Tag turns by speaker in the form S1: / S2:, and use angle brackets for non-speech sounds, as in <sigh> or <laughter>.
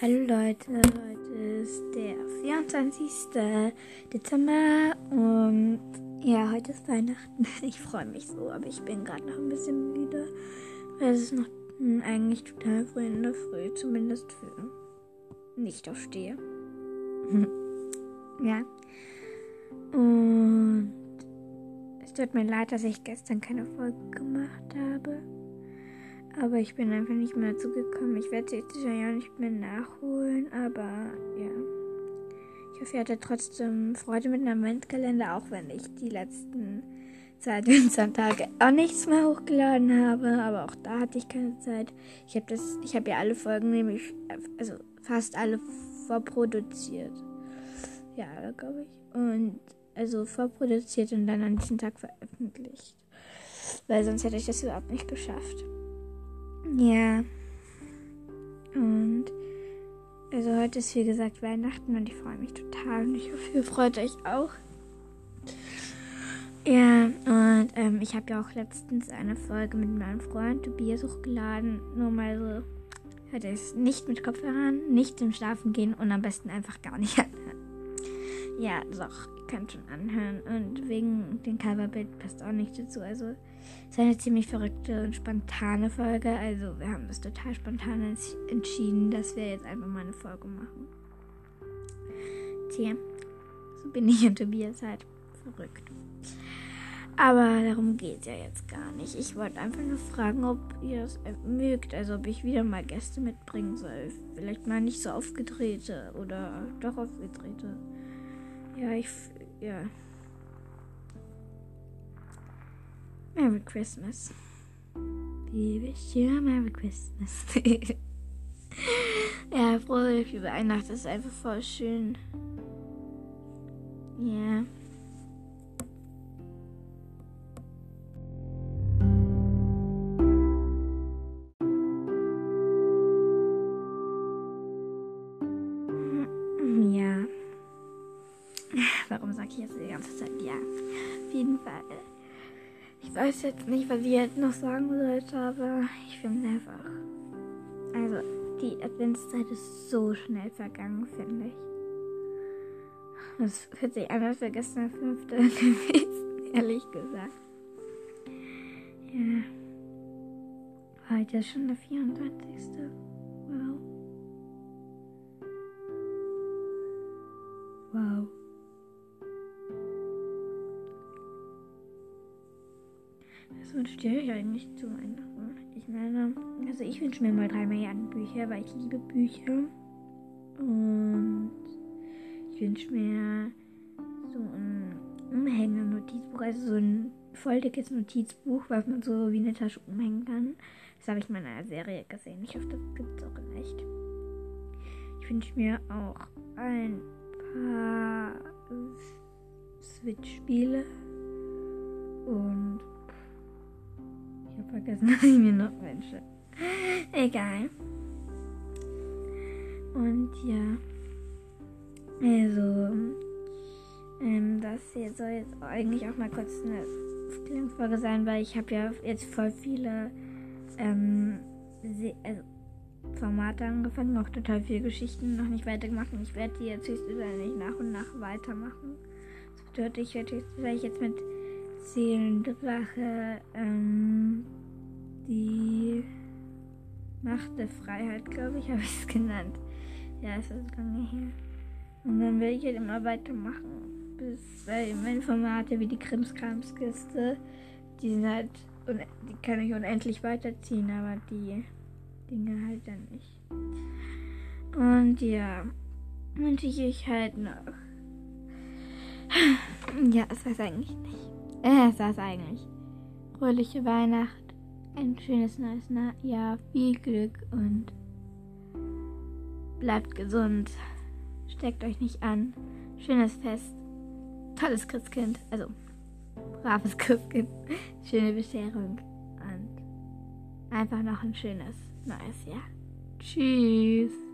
S1: Hallo Leute, heute ist der 24. Dezember und ja, heute ist Weihnachten. <laughs> Ich freue mich so, aber ich bin gerade noch ein bisschen müde, weil es ist noch eigentlich total früh in der Früh, zumindest für nicht aufstehe. <laughs> ja. Und es tut mir leid, dass ich gestern keine Folge gemacht habe. Aber ich bin einfach nicht mehr dazu gekommen. Ich werde sie sicher ja nicht mehr nachholen, aber ja. Ich hoffe, ihr hattet trotzdem Freude mit dem Adventkalender, auch wenn ich die letzten zwei <laughs> Tage auch nichts mehr hochgeladen habe. Aber auch da hatte ich keine Zeit. Ich habe das, ich habe ja alle Folgen nämlich, also fast alle vorproduziert. Ja, glaube ich. Und also vorproduziert und dann an diesem Tag veröffentlicht. Weil sonst hätte ich das überhaupt nicht geschafft. Ja. Und also heute ist wie gesagt Weihnachten und ich freue mich total und ich hoffe, ihr freut euch auch. Ja, und ähm, ich habe ja auch letztens eine Folge mit meinem Freund Tobias hochgeladen. Nur mal so, hört es nicht mit Kopfhörern, nicht im Schlafen gehen und am besten einfach gar nicht <laughs> anhören. Ja, doch, ihr könnt schon anhören. Und wegen dem Coverbild passt auch nicht dazu. Also es ist eine ziemlich verrückte und spontane Folge. Also wir haben das total spontan entschieden, dass wir jetzt einfach mal eine Folge machen. Tja, so bin ich und Tobias halt verrückt. Aber darum geht es ja jetzt gar nicht. Ich wollte einfach nur fragen, ob ihr es mögt. Also ob ich wieder mal Gäste mitbringen soll. Vielleicht mal nicht so aufgedrehte oder doch aufgedrehte. Ja, ich. Ja. Merry Christmas. We wish you Merry Christmas. <laughs> ja, frohe Weihnachten ist einfach voll schön. Ja. Yeah. Ja. Warum sage ich jetzt die ganze Zeit ja? Auf jeden Fall. Ich weiß jetzt nicht, was ich jetzt noch sagen sollte, aber ich finde einfach. Also, die Adventszeit ist so schnell vergangen, finde ich. Das hört sich an, als wäre gestern der fünfte <laughs> gewesen, ehrlich gesagt. Ja. Heute ist schon der 24. Wow. Wow. Was wünscht ihr euch eigentlich zu Weihnachten? Ich meine, also ich wünsche mir mal drei Milliarden Bücher, weil ich liebe Bücher. Und ich wünsche mir so ein Umhänge-Notizbuch, also so ein voll dickes Notizbuch, was man so wie eine Tasche umhängen kann. Das habe ich mal in einer Serie gesehen. Ich hoffe, das gibt es auch in echt. Ich wünsche mir auch ein paar Switch-Spiele und vergessen, <laughs> was ich mir noch wünsche. Egal. Und ja. Also, ähm, das hier soll jetzt eigentlich auch mal kurz eine Aufklärungsfolge sein, weil ich habe ja jetzt voll viele ähm, also Formate angefangen, auch total viele Geschichten noch nicht weitergemacht und ich werde die jetzt höchstwahrscheinlich nach und nach weitermachen. Das bedeutet, ich werde höchstwahrscheinlich jetzt mit Seelendrache, ähm, Macht der Freiheit, glaube ich, habe ich es genannt. Ja, es ist lange her. Und dann werde ich halt immer weitermachen. Bis weil meine Formate wie die Krimskramskiste, die sind halt, die kann ich unendlich weiterziehen, aber die Dinge halt dann nicht. Und ja, wünsche ich euch halt noch. Ja, es weiß eigentlich nicht. Äh, es weiß eigentlich. Fröhliche Weihnacht ein schönes neues Jahr, viel Glück und bleibt gesund. Steckt euch nicht an. Schönes Fest. Tolles Christkind. Also, braves Christkind. <laughs> Schöne Bescherung. Und einfach noch ein schönes neues Jahr. Tschüss.